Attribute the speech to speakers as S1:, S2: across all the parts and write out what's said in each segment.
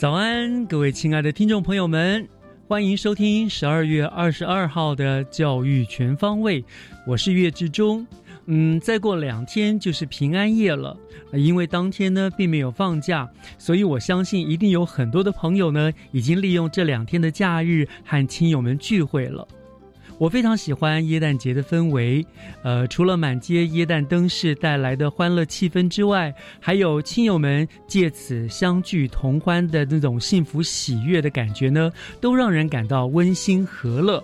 S1: 早安，各位亲爱的听众朋友们，欢迎收听十二月二十二号的教育全方位。我是岳志忠。嗯，再过两天就是平安夜了，因为当天呢并没有放假，所以我相信一定有很多的朋友呢已经利用这两天的假日和亲友们聚会了。我非常喜欢耶诞节的氛围，呃，除了满街耶诞灯饰带来的欢乐气氛之外，还有亲友们借此相聚同欢的那种幸福喜悦的感觉呢，都让人感到温馨和乐。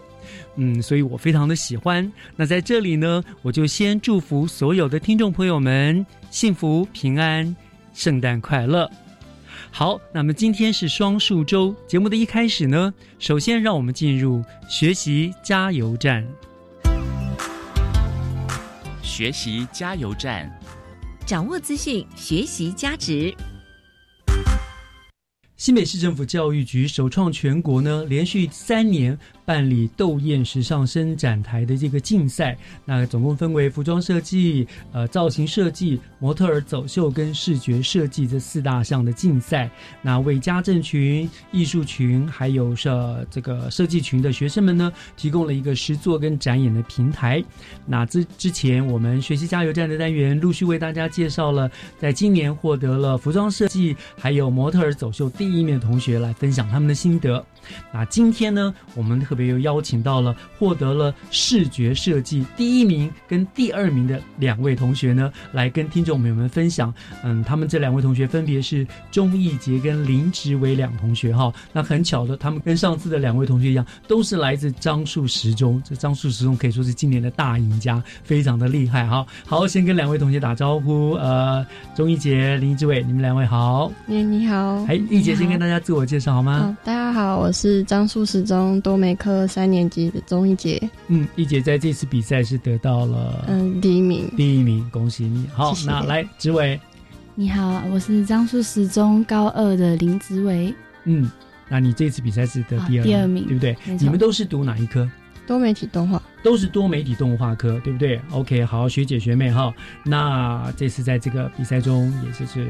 S1: 嗯，所以我非常的喜欢。那在这里呢，我就先祝福所有的听众朋友们幸福平安，圣诞快乐。好，那么今天是双数周，节目的一开始呢，首先让我们进入学习加油站。
S2: 学习加油站，
S3: 掌握资讯，学习加值。
S1: 新北市政府教育局首创全国呢，连续三年办理斗艳时尚伸展台的这个竞赛。那总共分为服装设计、呃造型设计、模特儿走秀跟视觉设计这四大项的竞赛。那为家政群、艺术群还有设这个设计群的学生们呢，提供了一个实作跟展演的平台。那之之前我们学习加油站的单元陆续为大家介绍了，在今年获得了服装设计还有模特儿走秀第一名的同学来分享他们的心得。那今天呢，我们特别又邀请到了获得了视觉设计第一名跟第二名的两位同学呢，来跟听众朋友们分享。嗯，他们这两位同学分别是钟义杰跟林植伟两同学哈。那很巧的，他们跟上次的两位同学一样，都是来自樟树十中。这樟树十中可以说是今年的大赢家，非常的厉害哈。好，先跟两位同学打招呼。呃，钟义杰、林植伟，你们两位好。
S4: 你你好。
S1: 哎，义杰先跟大家自我介绍好吗？
S4: 好，大家好，我是樟树十中多媒科三年级的钟一杰。
S1: 嗯，一杰在这次比赛是得到了
S4: 嗯第一名，
S1: 第一名，恭喜你！好，
S4: 谢谢
S1: 那来植伟，
S5: 你好，我是樟树十中高二的林植伟。
S1: 嗯，那你这次比赛是得第二、
S5: 啊第二名
S1: 对不对？你们都是读哪一科？
S4: 多媒体动画。
S1: 都是多媒体动画科，对不对？OK，好，学姐学妹哈，那这次在这个比赛中也就是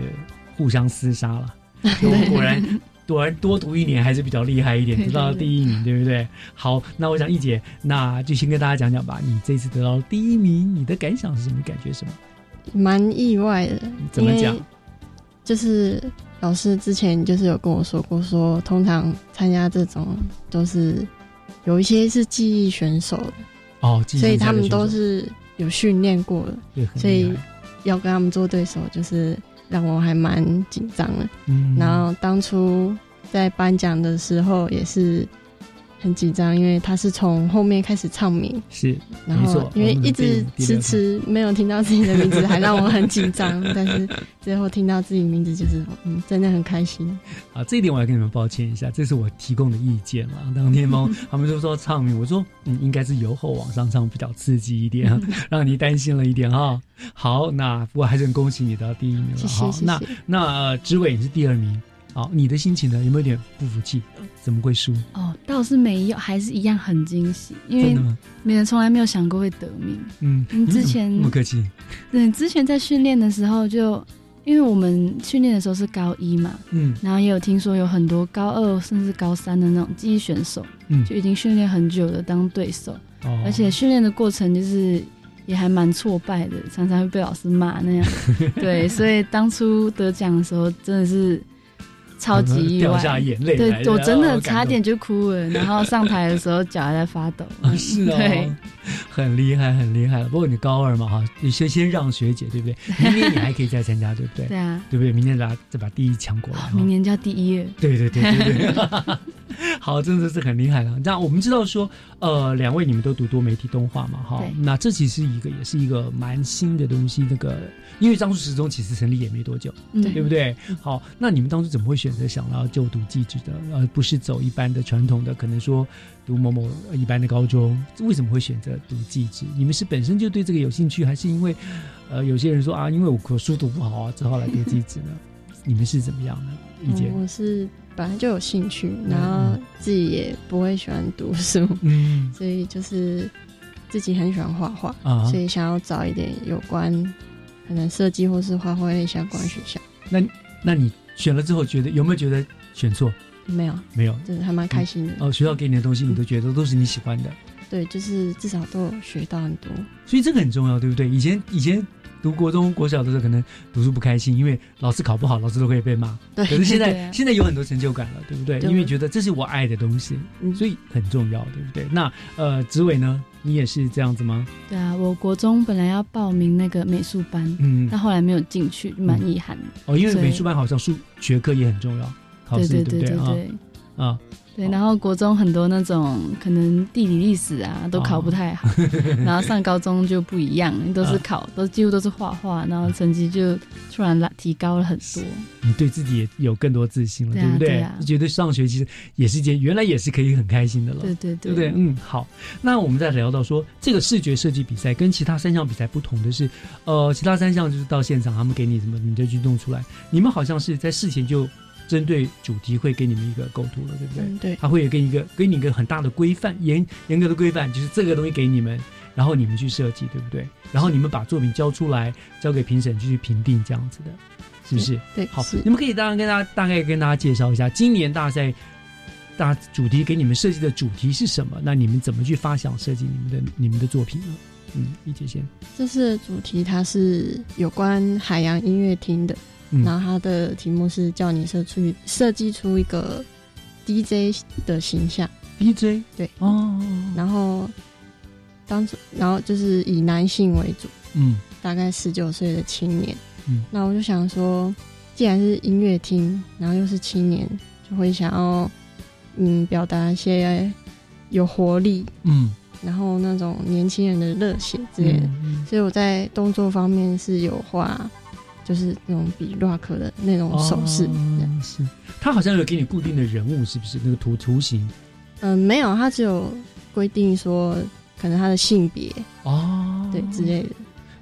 S1: 互相厮杀了，果然。果然多读一年还是比较厉害一点，
S4: 对
S1: 得到了第一名，对不对？好，那我想易姐，那就先跟大家讲讲吧。你这次得到了第一名，你的感想是什么？感觉什么？
S4: 蛮意外的，
S1: 怎么讲
S4: 就是老师之前就是有跟我说过说通常参加这种都是有一些是记忆选手的，
S1: 哦，记忆
S4: 所以他们都是有训练过的，
S1: 对，
S4: 所以要跟他们做对手，就是让我还蛮紧张的。
S1: 嗯
S4: 然后当初在颁奖的时候也是很紧张，因为他是从后面开始唱名，
S1: 是
S4: 然后因为一直迟迟没有听到自己的名字，还让我很紧张。但是最后听到自己名字，就是嗯，真的很开心。
S1: 啊，这一点我要跟你们抱歉一下，这是我提供的意见嘛。当天猫 他们就说唱名，我说嗯，应该是由后往上唱比较刺激一点，让你担心了一点哈。好，那不过还是很恭喜你得到第一名了哈。
S4: 谢谢
S1: 那那呃，植伟你是第二名，好，你的心情呢？有没有点不服气？怎么会输？
S5: 哦，倒是没有，还是一样很惊喜，因为？没人从来没有想过会得名。
S1: 嗯，
S5: 你之前
S1: 那么客气，
S5: 对，之前在训练的时候就，因为我们训练的时候是高一嘛，
S1: 嗯
S5: 然后也有听说有很多高二甚至高三的那种技艺选手，
S1: 嗯，
S5: 就已经训练很久的当对手，
S1: 哦
S5: 而且训练的过程就是也还蛮挫败的，常常会被老师骂那样。对，所以当初得奖的时候真的是超级意外，
S1: 掉下眼泪
S5: 对我真的差点就哭了，然后上台的时候脚还在发抖。
S1: 啊，是哦，
S5: 对，
S1: 很厉害，很厉害了。不过你高二嘛，哈，你先先让学姐，对不对？明年你还可以再参加，对不对？
S5: 对啊，
S1: 对不对？明年把再把第一抢过来。
S5: 明年就要第一了。
S1: 对对对对对，好，真的是很厉害了。那我们知道说，呃，两位你们都读多媒体动画嘛，哈，那这其实一个也是一个蛮新的东西。那个，因为张树时钟其实成立也没多久，
S5: 嗯
S1: 对不对？好，那你们当初怎么会选择想要就读技职的，而不是走一般的传统的，可能说读某某呃一般的高中？为什么会选择读技职？你们是本身就对这个有兴趣，还是因为，呃，有些人说啊，因为我我书读不好啊，只好来读技职呢？你们是怎么样的意见？
S4: 嗯我是本来就有兴趣，然后自己也不会喜欢读书，
S1: 嗯
S4: 所以就是自己很喜欢画画，
S1: 啊
S4: 所以想要找一点有关可能设计或是画画类相关学校。
S1: 那那你选了之后，觉得有没有觉得选错？
S4: 没有，
S1: 没有。
S4: 就是还蛮开心的。
S1: 哦，学校给你的东西，你都觉得都是你喜欢的，
S4: 对，就是至少都有学到很多。
S1: 所以这个很重要，对不对？以前以前读国中、国小的时候，可能读书不开心，因为老师考不好，老师都可以被骂。
S4: 对
S1: 可是现在、现在有很多成就感了，对不对？
S4: 对
S1: 因为觉得这是我爱的东西，
S4: 嗯
S1: 所以很重要，对不对？那呃，紫伟呢，你也是这样子吗？
S5: 对啊，我国中本来要报名那个美术班，
S1: 嗯
S5: 但，后来没有进去，蛮遗憾的。
S1: 哦，因为美术班好像数学科也很重要，考试
S5: 对对
S1: 不对啊？
S5: 对对对
S1: 啊，
S5: 对，然后国中很多那种可能地理历史啊都考不太好，然后上高中就不一样，都是考都几乎都是画画，然后成绩就突然拉提高了很多。
S1: 你对自己也有更多自信了，
S5: 对啊
S1: 不对？
S5: 对啊
S1: 觉得上学其实也是一件原来也是可以很开心的了，
S5: 对对
S1: 对不对？嗯，好。那我们再聊到说，这个视觉设计比赛跟其他三项比赛不同的是，呃，其他三项就是到现场他们给你什么，你就去弄出来。你们好像是在事前就针对主题会给你们一个构图了，对不对？
S4: 嗯，对，
S1: 他会有给你一个给你一个很大的规范，严严格的规范，就是这个东西给你们，然后你们去设计，对不对？然后你们把作品交出来，交给评审去评定，这样子的，是不是？
S4: 对，
S1: 好，你们可以当然跟大家大概跟大家介绍一下，今年大赛大主题给你们设计的主题是什么？那你们怎么去发想设计你们的你们的作品呢？嗯，一姐先，
S4: 这次的主题它是有关海洋音乐厅的，
S1: 嗯。
S4: 然后它的题目是叫你设出设计出一个 DJ 的形象
S1: ，DJ
S4: 对，
S1: 哦，
S4: 然后当初然后就是以男性为主，
S1: 嗯。
S4: 大概十九岁的青年。
S1: 嗯。
S4: 那我就想说，既然是音乐厅，然后又是青年，就会想要嗯表达一些有活力，
S1: 嗯。
S4: 然后那种年轻人的热血之类的。
S1: 嗯。
S4: 所以我在动作方面是有画，就是那种比 rock 的那种手势。这样
S1: 哦是，他好像有给你固定的人物，是不是？那个图图形
S4: 嗯、没有，他只有规定说可能他的性别，
S1: 哦，
S4: 对之类的。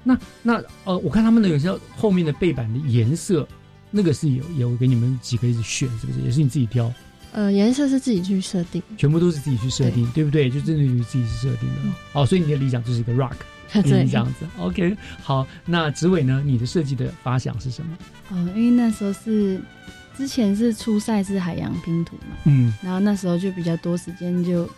S1: 那那呃，我看他们的有些后面的背板的颜色，那个是有有给你们几个一直选，是不是？也是你自己挑，
S4: 呃，颜色是自己去设定，
S1: 全部都是自己去设定，对不对？就针对于自己去设定的。哦，所以你的理想就是一个 rock，这样子。OK，好，那植伟呢？你的设计的发想是什么？
S5: 哦，因为那时候是之前是初赛是海洋拼图嘛，
S1: 嗯
S5: 然后那时候就比较多时间，就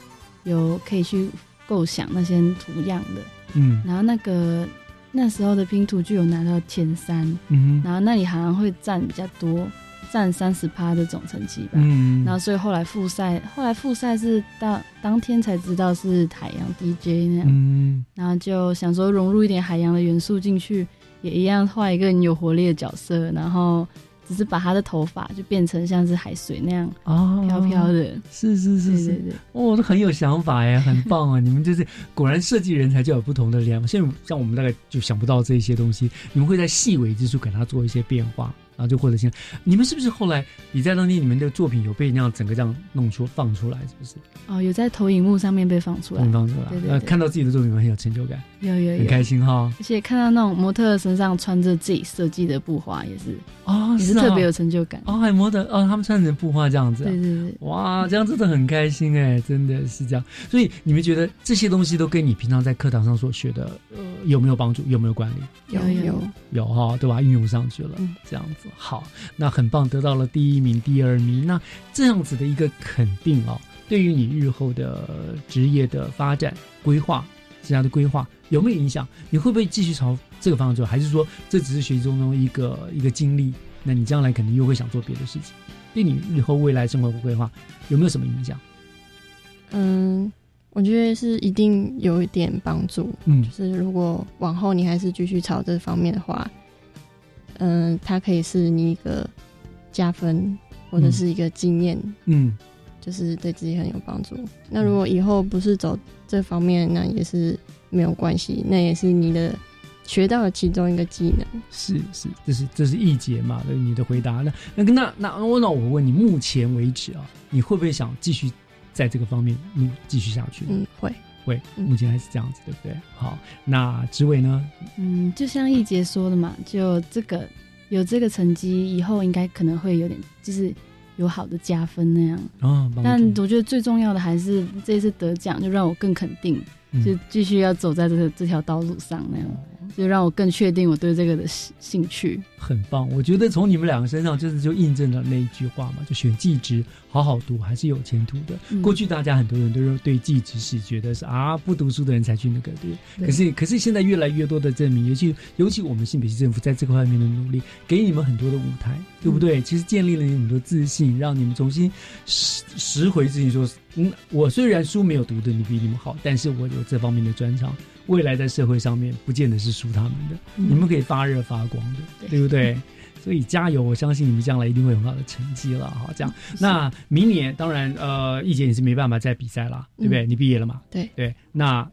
S5: 有可以去构想那些图样的。
S1: 嗯
S5: 然后那个那时候的拼图就有拿到前三，
S1: 嗯
S5: 然后那里好像会占比较多，占三十趴的总成绩吧。
S1: 嗯。
S5: 然后所以后来复赛，后来复赛是到当天才知道是海洋 DJ 那样，
S1: 嗯。
S5: 然后就想说融入一点海洋的元素进去，也一样画一个很有活力的角色，然后只是把他的头发就变成像是海水那样
S1: 哦，
S5: 飘飘，的，
S1: 是是是是
S5: 对对，对，
S1: 哦，都很有想法哎，很棒啊！你们就是果然设计人才就有不同的量，像像我们大概就想不到这些东西，你们会在细微之处给他做一些变化，然后就获得新。你们是不是后来比赛当天你们的作品有被那样整个这样弄出放出来？是不是？
S5: 哦，有在投影幕上面被放出来，
S1: 放出来，呃，
S5: 对对对
S1: 看到自己的作品很有成就感，
S5: 有有有，
S1: 很开心哈。
S5: 而且看到那种模特身上穿着自己设计的布花，也是
S1: 哦，啊
S5: 也是特别有成就感。
S1: 哦，还模特哦，他们穿着布花这样子、啊，
S5: 对对对，
S1: 哇，这样真的很开心哎，真的是这样。所以你们觉得这些东西都跟你平常在课堂上所学的，呃，有没有帮助？有没有关联？
S5: 有有
S1: 有哈，对吧？运用上去了，
S5: 嗯
S1: 这样子好，那很棒，得到了第一名、第二名。那这样子的一个肯定哦，对于你日后的职业的发展规划、职业的规划有没有影响？你会不会继续朝这个方向走？还是说这只是学习中的一个一个经历？那你将来肯定又会想做别的事情，对你日后未来生活的规划有没有什么影响？
S4: 嗯，我觉得是一定有一点帮助。
S1: 嗯
S4: 就是如果往后你还是继续朝这方面的话，嗯，它可以是你一个加分或者是一个经验，
S1: 嗯
S4: 就是对自己很有帮助。那如果以后不是走这方面，那也是没有关系，那也是你的学到了其中一个技能。
S1: 是是，这是这是一节嘛？对你的回答。那那那那那我问你，目前为止啊，你会不会想继续在这个方面努继续下去？
S4: 嗯，会
S1: 会，
S4: 嗯
S1: 目前还是这样子，对不对？好，那职位呢？
S5: 嗯，就像易杰说的嘛，就这个有这个成绩，以后应该可能会有点就是有好的加分那样。
S1: 哦，
S5: 但我觉得最重要的还是这次得奖，就让我更肯定，
S1: 嗯
S5: 就继续要走在这个这条道路上那样，就让我更确定我对这个的兴兴趣。
S1: 很棒。我觉得从你们两个身上，就是就印证了那一句话嘛，就选技职，好好读，还是有前途的。
S5: 嗯
S1: 过去大家很多人都是对技职是觉得是啊，不读书的人才去那个对。
S5: 对
S1: 可是可是现在越来越多的证明，尤其尤其我们新北市政府在这个方面的努力，给你们很多的舞台，对不对？其实建立了你们很多自信，让你们重新拾拾回自己说，嗯，我虽然书没有读的你比你们好，但是我有这方面的专长，未来在社会上面不见得是输他们的，
S5: 嗯
S1: 你们可以发热发光的，
S5: 对
S1: 对不对？所以加油！我相信你们将来一定会有很好的成绩了。哈，这样，那明年当然，呃，易姐也是没办法再比赛啦，对不对？你毕业了嘛？
S4: 对
S1: 对。那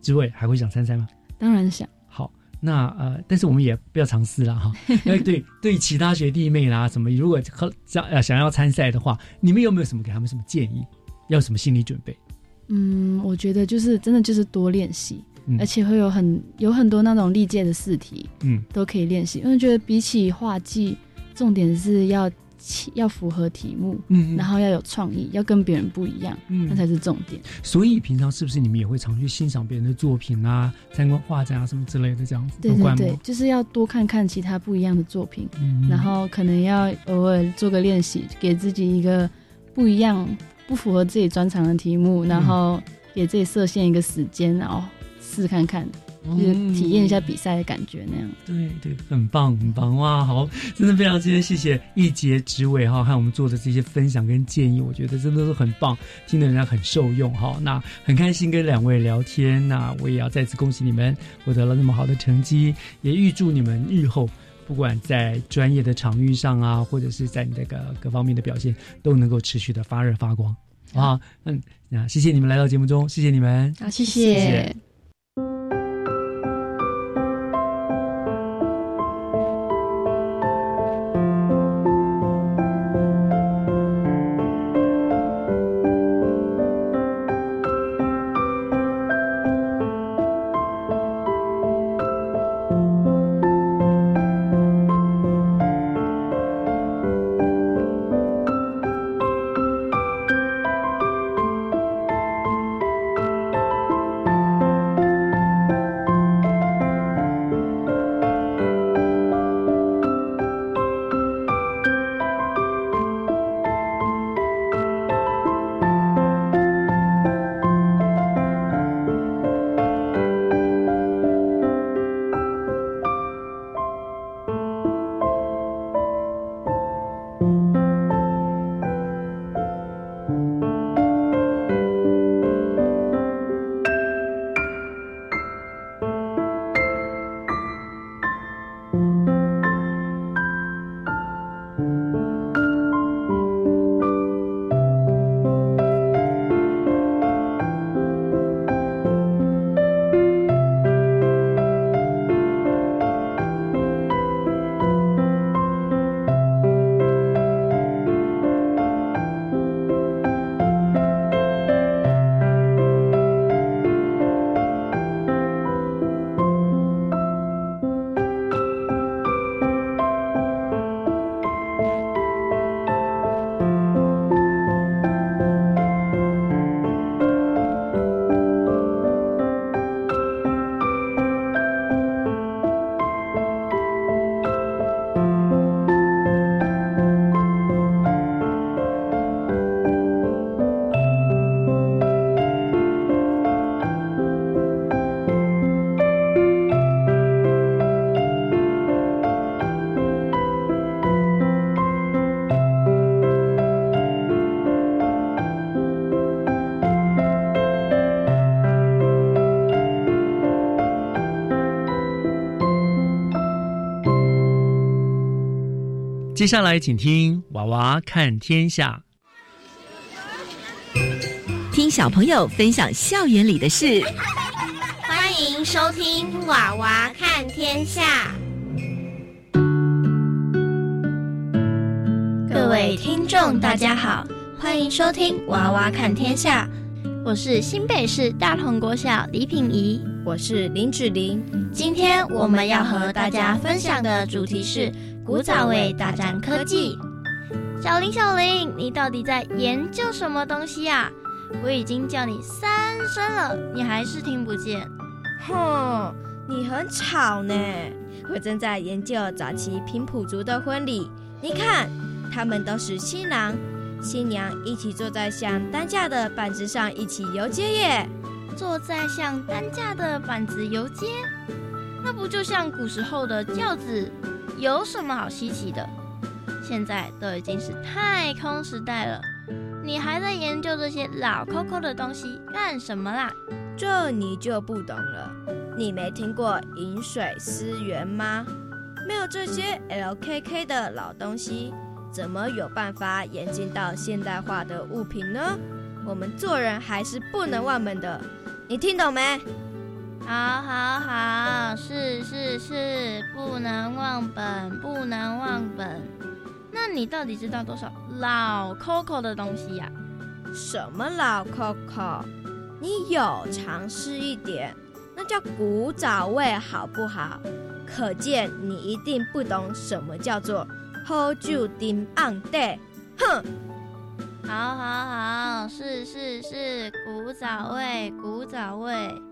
S1: 志伟还会想参赛吗？
S5: 当然想，
S1: 好，那呃，但是我们也不要尝试了哈。因为对对其他学弟妹啦，什么如果和想呃想要参赛的话，你们有没有什么给他们什么建议？要什么心理准备？
S5: 嗯，我觉得就是真的就是多练习，
S1: 嗯。
S5: 而且会有很有很多那种历届的试题
S1: 嗯。
S5: 都可以练习，因为觉得比起画技，重点是要要符合题目，
S1: 嗯
S5: 然后要有创意，要跟别人不一样，
S1: 嗯。
S5: 那才是重点。
S1: 所以平常是不是你们也会常去欣赏别人的作品啊，参观画展啊什么之类的这样子？
S5: 对对对就是要多看看其他不一样的作品，
S1: 嗯
S5: 然后可能要偶尔做个练习，给自己一个不一样、不符合自己专长的题目，
S1: 嗯。
S5: 然后给自己设限一个时间，然后试看看，就是体验一下比赛的感觉那样。
S1: 对对，很棒很棒哇！好，真的非常今天谢谢一杰执委哈，和我们做的这些分享跟建议，我觉得真的是很棒，听得人家很受用哈。那很开心跟两位聊天，那我也要再次恭喜你们获得了那么好的成绩，也预祝你们日后。不管在专业的场域上啊，或者是在你这个各方面的表现，都能够持续的发热发光，好不好？嗯，那谢谢你们来到节目中，谢谢你们。
S4: 好，谢
S1: 谢
S4: 谢《
S1: 接下来，请听《娃娃看天下》，
S3: 听小朋友分享校园里的事。
S6: 欢迎收听《娃娃看天下》。
S7: 各位听众，大家好，欢迎收听《娃娃看天下》。我是新北市大同国小李品仪，
S8: 我是林芷玲。
S7: 今天我们要和大家分享的主题是古早味大战科技。小林，小林，你到底在研究什么东西呀？我已经叫你三声了，你还是听不见。
S8: 哼，你很吵呢。我正在研究早期平埔族的婚礼。你看，他们都是新郎。新娘一起坐在像担架的板子上一起游街耶，
S7: 坐在像担架的板子游街，那不就像古时候的轿子？有什么好稀奇的？现在都已经是太空时代了，你还在研究这些老抠抠的东西干什么啦？
S8: 这你就不懂了，你没听过饮水思源吗？没有这些 LKK 的老东西。怎么有办法演进到现代化的物品呢？我们做人还是不能忘本的，你听懂没？
S7: 好，好，好，是是是，不能忘本，不能忘本。那你到底知道多少老 Coco 的东西呀？
S8: 什么老 Coco？你有尝试一点，那叫古早味，好不好？可见你一定不懂什么叫做。好酒丁昂得，哼！
S7: 好好好，是是是，古早味，古早味。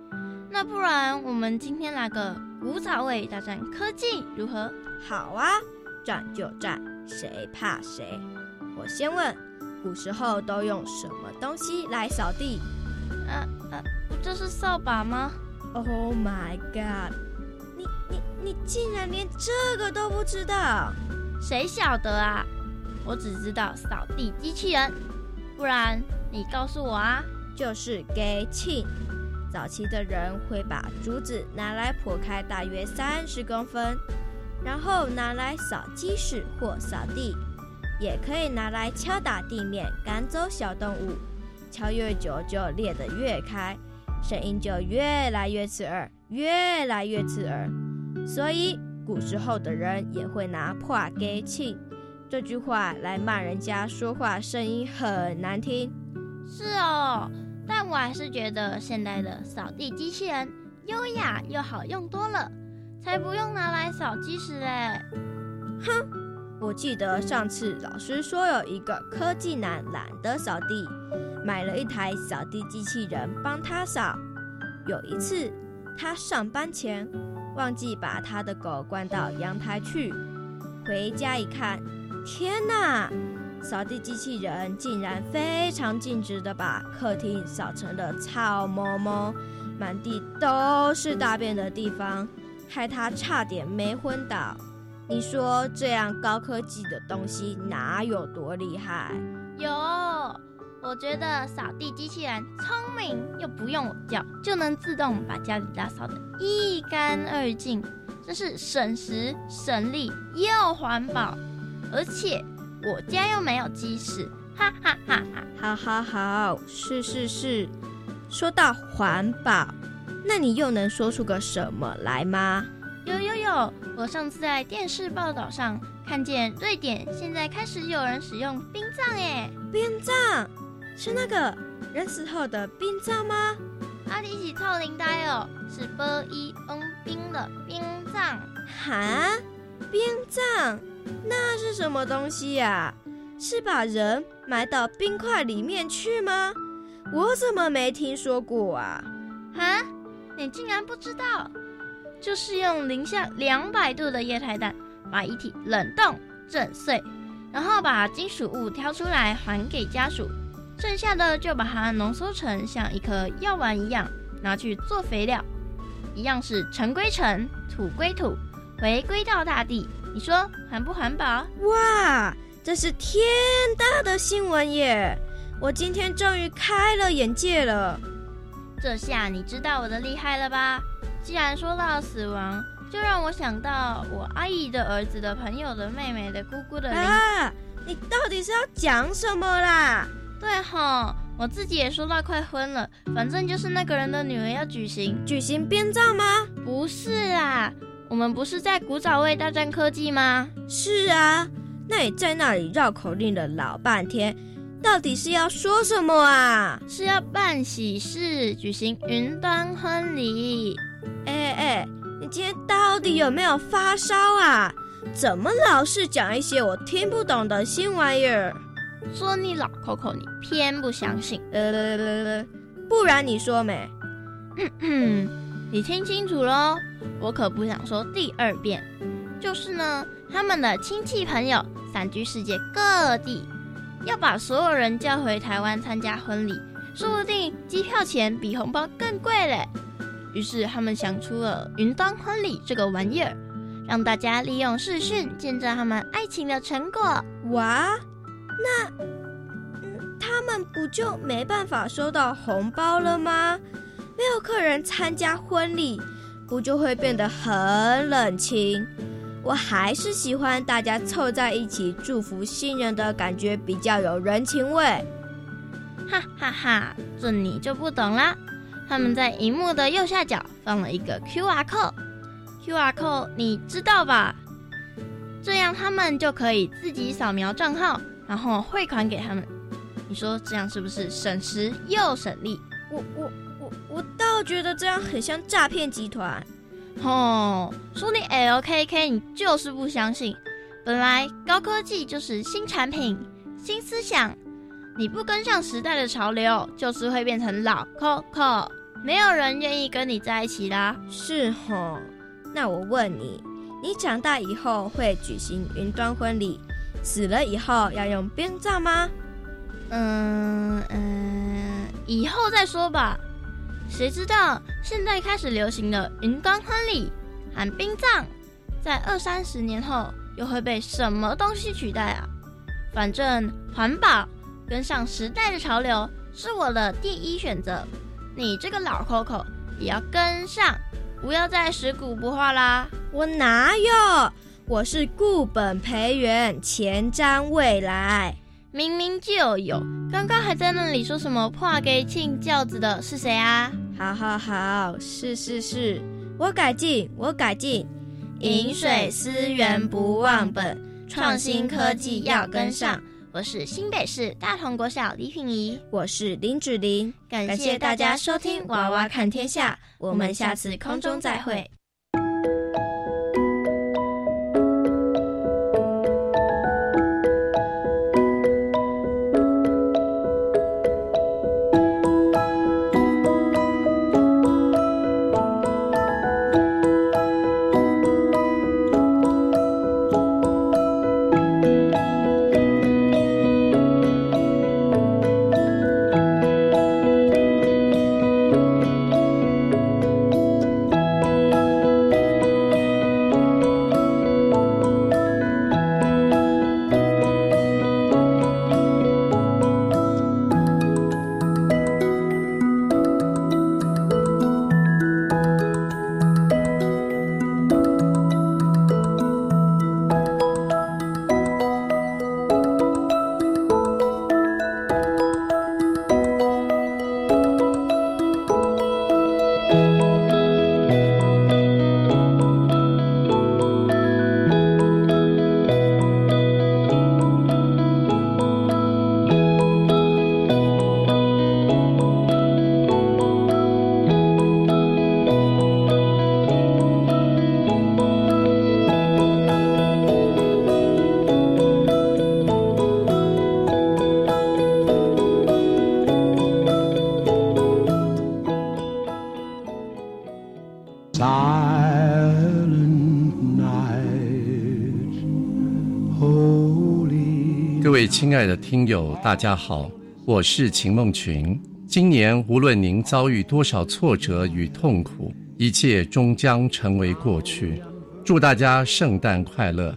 S7: 那不然我们今天来个古早味大战科技如何？
S8: 好啊，战就战，谁怕谁？我先问，古时候都用什么东西来扫地？
S7: 呃呃，不就是扫把吗
S8: ？Oh my god！你你你竟然连这个都不知道？
S7: 谁晓得啊？我只知道扫地机器人，不然你告诉我啊。
S8: 就是给庆。早期的人会把竹子拿来剖开大约三十公分，然后拿来扫鸡屎或扫地，也可以拿来敲打地面赶走小动物。敲越久就裂得越开，声音就越来越刺耳，越来越刺耳。所以。古时候的人也会拿破给庆这句话来骂人家说话声音很难听。
S7: 是哦，但我还是觉得现代的扫地机器人优雅又好用多了，才不用拿来扫鸡屎嘞。
S8: 哼，我记得上次老师说有一个科技男懒得扫地，买了一台扫地机器人帮他扫。有一次他上班前。忘记把他的狗关到阳台去，回家一看，天哪！扫地机器人竟然非常尽职的把客厅扫成了草摸摸，满地都是大便的地方，害他差点没昏倒。你说这样高科技的东西哪有多厉害？
S7: 有。我觉得扫地机器人聪明，又不用我叫，就能自动把家里打扫的一干二净，真是省时省力又环保。而且我家又没有鸡屎，哈哈哈哈！
S8: 好好好，是是是。说到环保，那你又能说出个什么来吗？
S7: 有有有，我上次在电视报道上看见瑞典现在开始有人使用冰葬，哎，
S8: 冰葬。是那个人死后的殡葬吗？
S7: 阿里起臭灵呆哦，是 b i n 冰的冰葬。
S8: 哈，冰葬那是什么东西呀？是把人埋到冰块里面去吗？我怎么没听说过啊？
S7: 哈，你竟然不知道？就是用零下两百度的液态氮把遗体冷冻震碎，然后把金属物挑出来还给家属。剩下的就把它浓缩成像一颗药丸一样，拿去做肥料，一样是尘归尘，土归土，回归到大地。你说环不环保？
S8: 哇，这是天大的新闻耶！我今天终于开了眼界了。
S7: 这下你知道我的厉害了吧？既然说到死亡，就让我想到我阿姨的儿子的朋友的妹妹的姑姑的灵。
S8: 啊，你到底是要讲什么啦？
S7: 对吼，我自己也说到快昏了，反正就是那个人的女儿要举行
S8: 举行编造吗？
S7: 不是啊，我们不是在古早味大战科技吗？
S8: 是啊，那你在那里绕口令了老半天，到底是要说什么啊？
S7: 是要办喜事，举行云端婚礼。
S8: 哎哎，你今天到底有没有发烧啊？怎么老是讲一些我听不懂的新玩意儿？
S7: 说你老 Coco，你偏不相信。
S8: 呃，不然你说没？
S7: 你听清楚喽，我可不想说第二遍。就是呢，他们的亲戚朋友散居世界各地，要把所有人叫回台湾参加婚礼，说不定机票钱比红包更贵嘞。于是他们想出了云端婚礼这个玩意儿，让大家利用视讯见证他们爱情的成果。
S8: 哇，那、他们不就没办法收到红包了吗？没有客人参加婚礼，不就会变得很冷清？我还是喜欢大家凑在一起祝福新人的感觉，比较有人情味。
S7: 哈哈哈，这你就不懂啦。他们在荧幕的右下角放了一个 QR code，QR code 你知道吧？这样他们就可以自己扫描账号，然后汇款给他们。你说这样是不是省时又省力？
S8: 我我我我倒觉得这样很像诈骗集团。
S7: 哦，说你 LKK，你就是不相信。本来高科技就是新产品、新思想，你不跟上时代的潮流，就是会变成老 Coco，没有人愿意跟你在一起啦。
S8: 是吼，那我问你，你长大以后会举行云端婚礼，死了以后要用编造吗？
S7: 嗯嗯，以后再说吧。谁知道现在开始流行的云端婚礼和殡葬，在二三十年后又会被什么东西取代啊？反正环保跟上时代的潮流是我的第一选择。你这个老 Coco 也要跟上，不要再食古不化啦！
S8: 我哪有？我是固本培元，前瞻未来。
S7: 明明就有，刚刚还在那里说什么破给庆轿子的是谁啊？
S8: 好好好，是是是，我改进，我改进。
S7: 饮水思源不忘本，创新科技要跟上。我是新北市大同国小李品仪，
S8: 我是林芷玲，
S7: 感谢大家收听《娃娃看天下》，我们下次空中再会。
S9: 亲爱的听友，大家好，我是秦梦群。今年无论您遭遇多少挫折与痛苦，一切终将成为过去。祝大家圣诞快乐！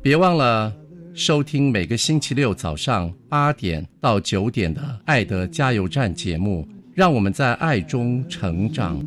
S9: 别忘了收听每个星期六早上八点到九点的《爱的加油站》节目，让我们在爱中成长。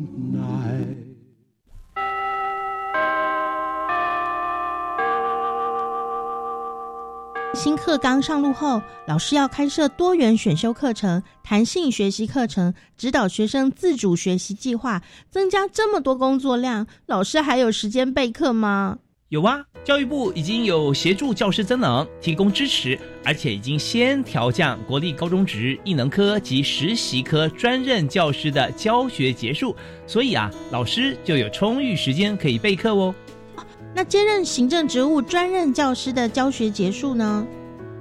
S10: 新课纲上路后，老师要开设多元选修课程、弹性学习课程，指导学生自主学习计划，增加这么多工作量，老师还有时间备课吗？
S11: 有啊，教育部已经有协助教师增能，提供支持，而且已经先调降国立高中职艺能科及实习科专任教师的教学结束，所以啊，老师就有充裕时间可以备课哦。
S10: 那兼任行政职务专任教师的教学结束呢？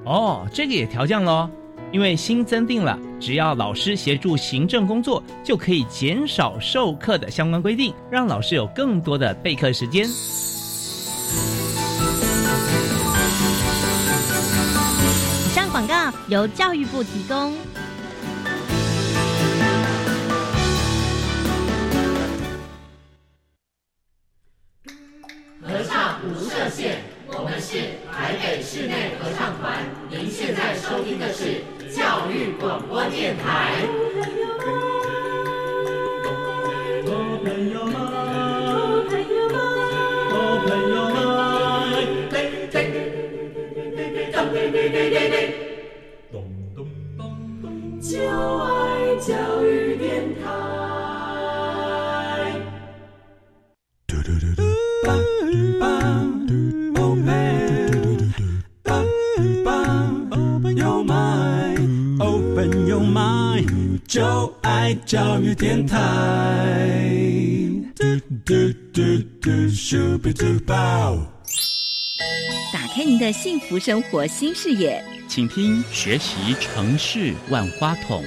S11: 哦，这个也调降喽，因为新增定了，只要老师协助行政工作，就可以减少授课的相关规定，让老师有更多的备课时间。
S12: 以上广告由教育部提供。
S13: 教育广播电台。
S14: 朋友们，朋友们，朋友们，嘞嘞嘞咚嘞嘞嘞嘞嘞，咚咚咚咚，就爱教育就爱教育电台。嘟嘟嘟嘟，Super Duper。
S3: 打开您的幸福生活新视野，
S2: 请听学习城市万花筒。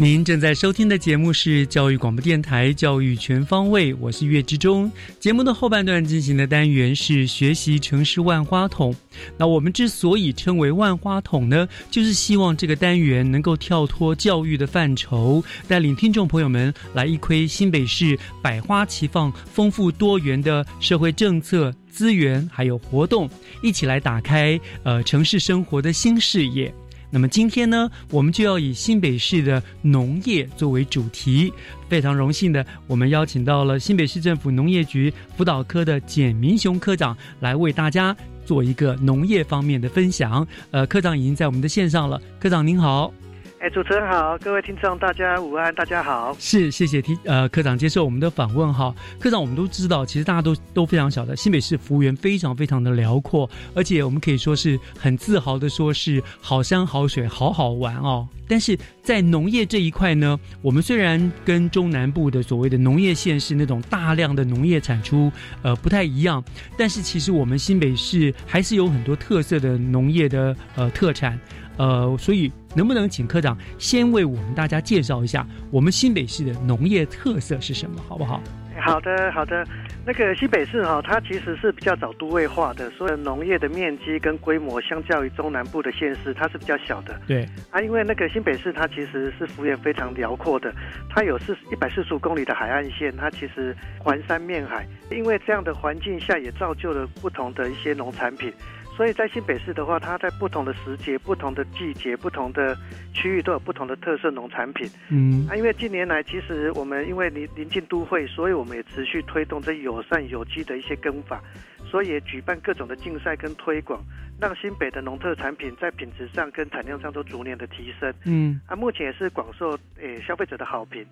S1: 您正在收听的节目是教育广播电台《教育全方位》，我是岳志忠。节目的后半段进行的单元是学习城市万花筒。那我们之所以称为万花筒呢，就是希望这个单元能够跳脱教育的范畴，带领听众朋友们来一窥新北市百花齐放、丰富多元的社会政策资源还有活动，一起来打开呃城市生活的新视野。那么今天呢，我们就要以新北市的农业作为主题。非常荣幸的，我们邀请到了新北市政府农业局辅导科的简明雄科长来为大家做一个农业方面的分享。呃，科长已经在我们的线上了，科长您好。
S15: 哎，主持人好，各位听众大家午安，大家好。
S1: 是，谢谢提呃科长接受我们的访问哈。科长，我们都知道，其实大家都都非常晓得，新北市幅员非常非常的辽阔，而且我们可以说是很自豪的说是好山好水好好玩哦。但是在农业这一块呢，我们虽然跟中南部的所谓的农业县是那种大量的农业产出呃不太一样，但是其实我们新北市还是有很多特色的农业的呃特产。呃，所以能不能请科长先为我们大家介绍一下我们新北市的农业特色是什么，好不好？
S15: 好的，好的。那个新北市哈，它其实是比较早都会化的，所以农业的面积跟规模相较于中南部的县市，它是比较小的。
S1: 对
S15: 啊，因为那个新北市它其实是幅员非常辽阔的，它有四一百四十五公里的海岸线，它其实环山面海，因为这样的环境下也造就了不同的一些农产品。所以在新北市的话，它在不同的时节、不同的季节、不同的区域都有不同的特色农产品。
S1: 嗯，
S15: 啊，因为近年来其实我们因为临临近都会，所以我们也持续推动这友善有机的一些耕法，所以也举办各种的竞赛跟推广，让新北的农特产品在品质上跟产量上都逐年的提升。
S1: 嗯，
S15: 啊，目前也是广受诶消费者的好评。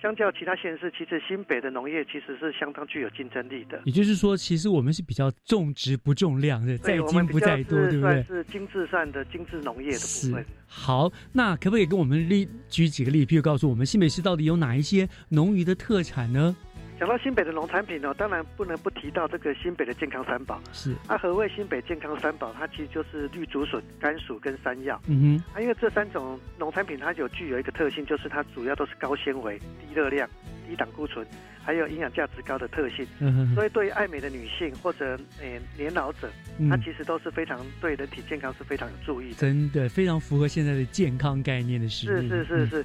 S15: 相较其他县市，其实新北的农业其实是相当具有竞争力的。
S1: 也就是说，其实我们是比较重质不重量的，在精不在多，对不对？
S15: 是精致上的精致农业的部分。
S1: 好，那可不可以跟我们例举几个例，譬如告诉我们新北市到底有哪一些农渔的特产呢？
S15: 讲到新北的农产品呢，当然不能不提到这个新北的健康三宝。
S1: 是
S15: 啊，何谓新北健康三宝？它其实就是绿竹笋、甘薯跟山药。
S1: 嗯
S15: 哼，啊，因为这三种农产品它有具有一个特性，就是它主要都是高纤维、低热量、低胆固醇，还有营养价值高的特性。
S1: 嗯哼，
S15: 所以对于爱美的女性或者诶年老者，它其实都是非常对人体健康是非常有注意的。
S1: 真的非常符合现在的健康概念的。
S15: 是是是是。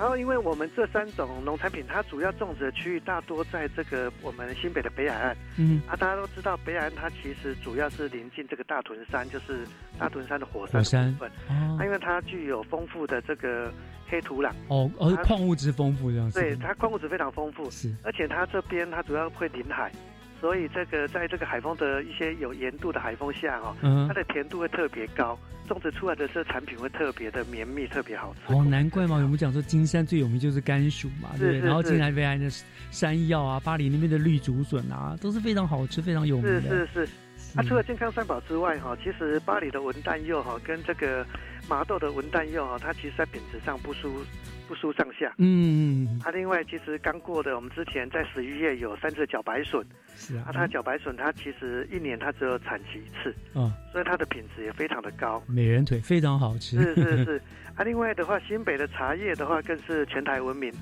S15: 然后，因为我们这三种农产品，它主要种植的区域大多在这个我们新北的北海岸。
S1: 嗯，
S15: 啊，大家都知道北海岸它其实主要是临近这个大屯山，就是大屯山的火山的部分。
S1: 哦，
S15: 因为它具有丰富的这个黑土壤。
S1: 哦，而矿物质丰富这样子。
S15: 对，它矿物质非常丰富。
S1: 是，
S15: 而且它这边它主要会临海，所以这个在这个海风的一些有盐度的海风下哦，
S1: 嗯
S15: 它的甜度会特别高，种植出来的这产品会特别的绵密，特别好吃。
S1: 哦，难怪嘛，我们讲说金山最有名就是甘薯嘛，对不对？然后金南北岸的山药啊，巴黎那边的绿竹笋啊，都是非常好吃、非常有名的
S15: 是
S1: 是。
S15: 是是。啊，除了健康三宝之外，哈，其实巴黎的文旦柚哈跟这个麻豆的文旦柚哈，它其实在品质上不输不输上下。
S1: 嗯嗯，
S15: 啊，另外其实刚过的，我们之前在十一月有三只茭白笋，
S1: 是啊，
S15: 啊，它茭白笋它其实一年它只有产期一次，
S1: 啊，
S15: 所以它的品质也非常的高。
S1: 美人腿非常好吃。
S15: 是是是。啊，另外的话，新北的茶叶的话更是全台闻名，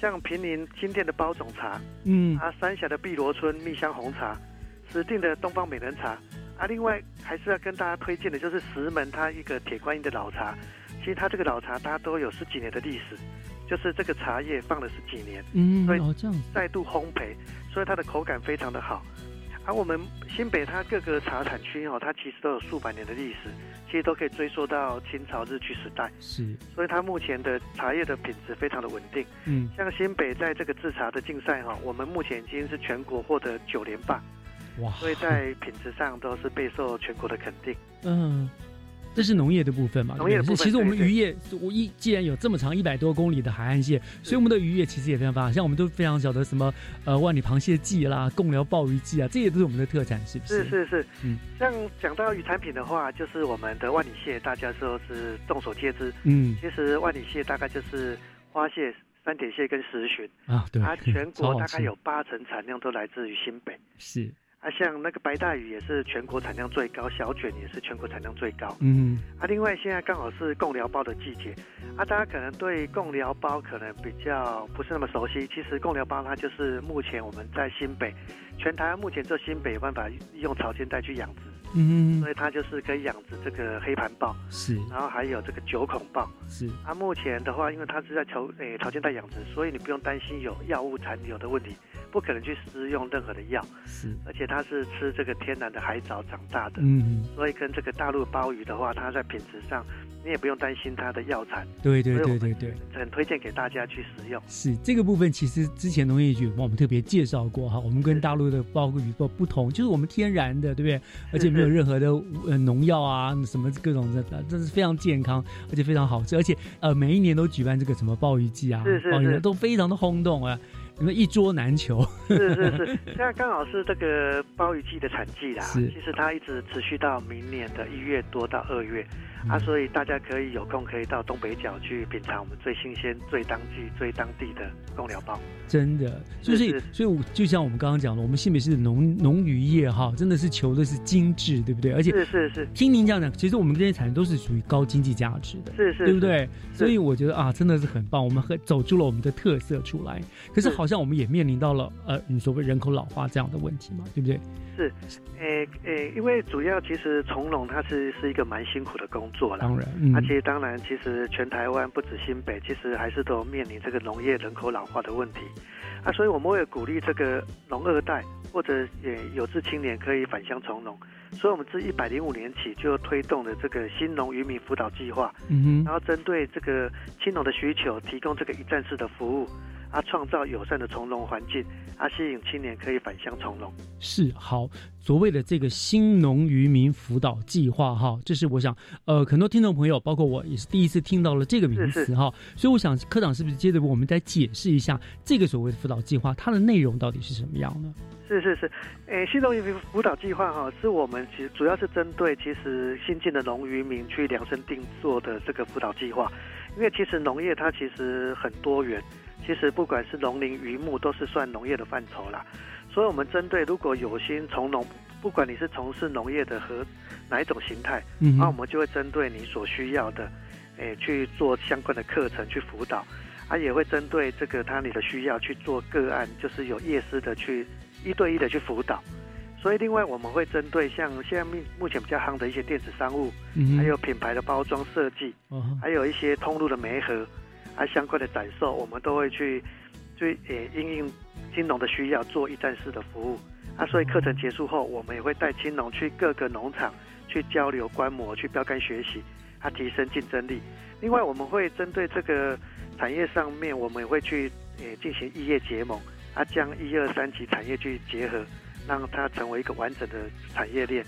S15: 像平林新店的包种茶，
S1: 嗯，
S15: 啊，三峡的碧螺春蜜香红茶，石碇的东方美人茶。啊，另外还是要跟大家推荐的，就是石门它一个铁观音的老茶，其实它这个老茶它都有十几年的历史，就是这个茶叶放了十几年，
S1: 嗯，
S15: 所以
S1: 哦这样，
S15: 再度烘焙，所以它的口感非常的好。而、我们新北它各个茶产区哦，它其实都有数百年的历史，其实都可以追溯到清朝日据时代，
S1: 是，
S15: 所以它目前的茶叶的品质非常的稳定。
S1: 嗯，
S15: 像新北在这个制茶的竞赛哈、我们目前已经是全国获得九连霸。
S1: 哇，
S15: 所以在品质上都是备受全国的肯定。
S1: 嗯，这是农业的部分嘛？
S15: 农业的部分
S1: 其实我们渔业，我一既然有这么长一百多公里的海岸线，所以我们的渔业其实也非常发达。像我们都非常晓得什么呃万里螃蟹季啦、贡寮鲍鱼季啊，这些都是我们的特产，是不
S15: 是是是，
S1: 嗯，
S15: 像讲到鱼产品的话，就是我们的万里蟹，大家说是众所皆知。
S1: 嗯
S15: 其实万里蟹大概就是花蟹、三点蟹跟石鲟
S1: 啊，对，
S15: 它全国大概有八成产量都来自于新北。
S1: 是，
S15: 啊，像那个白带鱼也是全国产量最高，小卷也是全国产量最高。
S1: 嗯，
S15: 啊，另外现在刚好是贡寮包的季节，啊，大家可能对贡寮包可能比较不是那么熟悉。其实贡寮包它就是目前我们在新北，全台湾目前这新北有办法用草间带去养殖，
S1: 嗯
S15: 所以它就是可以养殖这个黑盘豹，
S1: 是
S15: 然后还有这个九孔豹。
S1: 是，
S15: 啊，目前的话，因为它是在草诶草间带养殖，所以你不用担心有药物残留的问题，不可能去施用任何的药。
S1: 是，
S15: 而且它是吃这个天然的海藻长大的，
S1: 嗯，
S15: 所以跟这个大陆鲍鱼的话，它在品质上你也不用担心它的药残。
S1: 对对对对对。
S15: 很推荐给大家去食用。
S1: 是这个部分，其实之前农业局帮我们特别介绍过哈。我们跟大陆的鲍鱼不不同，就是我们天然的，对不对？而且没有任何的呃农药啊，什么各种的，这是非常健康，而且非常好吃。而且呃，每一年都举办这个什么鲍鱼季啊，
S15: 是是
S1: 鲍鱼
S15: 是
S1: 都非常的轰动啊，你们一桌难求。
S15: 是是是，现在刚好是这个鲍鱼季的产季啦。
S1: 是
S15: 其实它一直持续到明年的一月多到二月、
S1: 嗯
S15: 啊，所以大家可以有空可以到东北角去品尝我们最新鲜、最当季、最当地的贡寮包。
S1: 真的，就是
S15: 是
S1: 所以我就像我们刚刚讲的，我们新北市的农农渔业哈，真的是求的是精致，对不对？而且
S15: 是是是，
S1: 听您这样讲，其实我们这些产业都是属于高经济价值的，
S15: 是是
S1: 对不对？所以我觉得啊，真的是很棒，我们很走出了我们的特色出来。可是好像我们也面临到了呃，你所谓人口老化这样的问题嘛，对不对？
S15: 是，诶诶，因为主要其实从农它是是一个蛮辛苦的工作啦。
S1: 当然，嗯
S15: 而且当然，其实全台湾不止新北，其实还是都面临这个农业人口老化的问题。啊，所以我们会鼓励这个农二代或者也有志青年可以返乡从农。所以我们自一百零五年起就推动了这个新农渔民辅导计划，
S1: 嗯哼
S15: 然后针对这个青农的需求，提供这个一站式的服务，啊，创造友善的从农环境，啊，吸引青年可以返乡从农。
S1: 是好，所谓的这个新农渔民辅导计划哈，这是我想呃，很多听众朋友，包括我也是第一次听到了这个名词哈，所以我想科长是不是接着我们再解释一下这个所谓的辅导计划，它的内容到底是什么样呢？
S15: 是是是，诶，新农渔民辅导计划哈，是我们其实主要是针对其实新进的农渔民去量身定做的这个辅导计划，因为其实农业它其实很多元，其实不管是农林渔牧都是算农业的范畴啦，所以我们针对如果有心从农，不管你是从事农业的和哪一种形态，那我们就会针对你所需要的，诶去做相关的课程去辅导，啊也会针对这个他你的需要去做个案，就是有业师的去一对一的去辅导。所以，另外我们会针对像现在目目前比较夯的一些电子商务，
S1: 嗯
S15: 还有品牌的包装设计，还有一些通路的媒合，还相关的展售，我们都会去就也应应金融的需要做一站式的服务。啊，所以课程结束后，我们也会带青农去各个农场去交流观摩，去标杆学习，啊，提升竞争力。另外，我们会针对这个产业上面，我们也会去诶进行异业结盟，啊，将一二三级产业去结合，让它成为一个完整的产业链。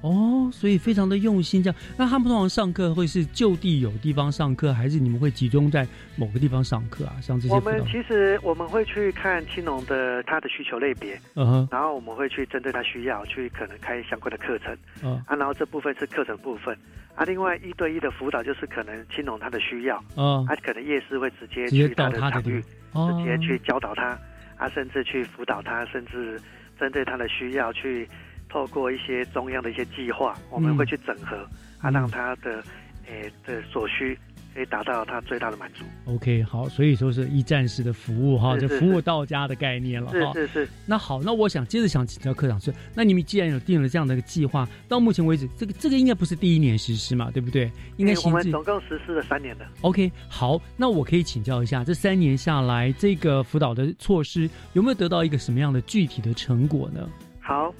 S1: 哦，所以非常的用心这样。那他们通常上课会是就地有地方上课，还是你们会集中在某个地方上课啊？像这些
S15: 我们其实我们会去看青农的他的需求类别，
S1: 嗯哼，
S15: 然后我们会去针对他需要去可能开相关的课程，
S1: 嗯
S15: 啊，然后这部分是课程部分，啊，另外一对一的辅导就是可能青农他的需要，
S1: 嗯
S15: 他可能夜市会直接去他
S1: 的
S15: 的场域，
S1: 哦
S15: 直接去教导他，啊，甚至去辅导他，甚至针对他的需要去透过一些中央的一些计划，我们
S1: 嗯
S15: 会去整合，啊，让他的诶的所需可以达到他最大的满足。
S1: OK，好，所以说是一站式的服务哈，
S15: 是
S1: 就服务到家的概念了哈。
S15: 是是是。
S1: 那好，那我想接着想请教科长是，那你们既然有定了这样的一个计划，到目前为止，这个这个应该不是第一年实施嘛，对不对？应该行
S15: 总共实施了三年的。
S1: OK，好，那我可以请教一下，这三年下来，这个辅导的措施有没有得到一个什么样的具体的成果呢？
S15: 好，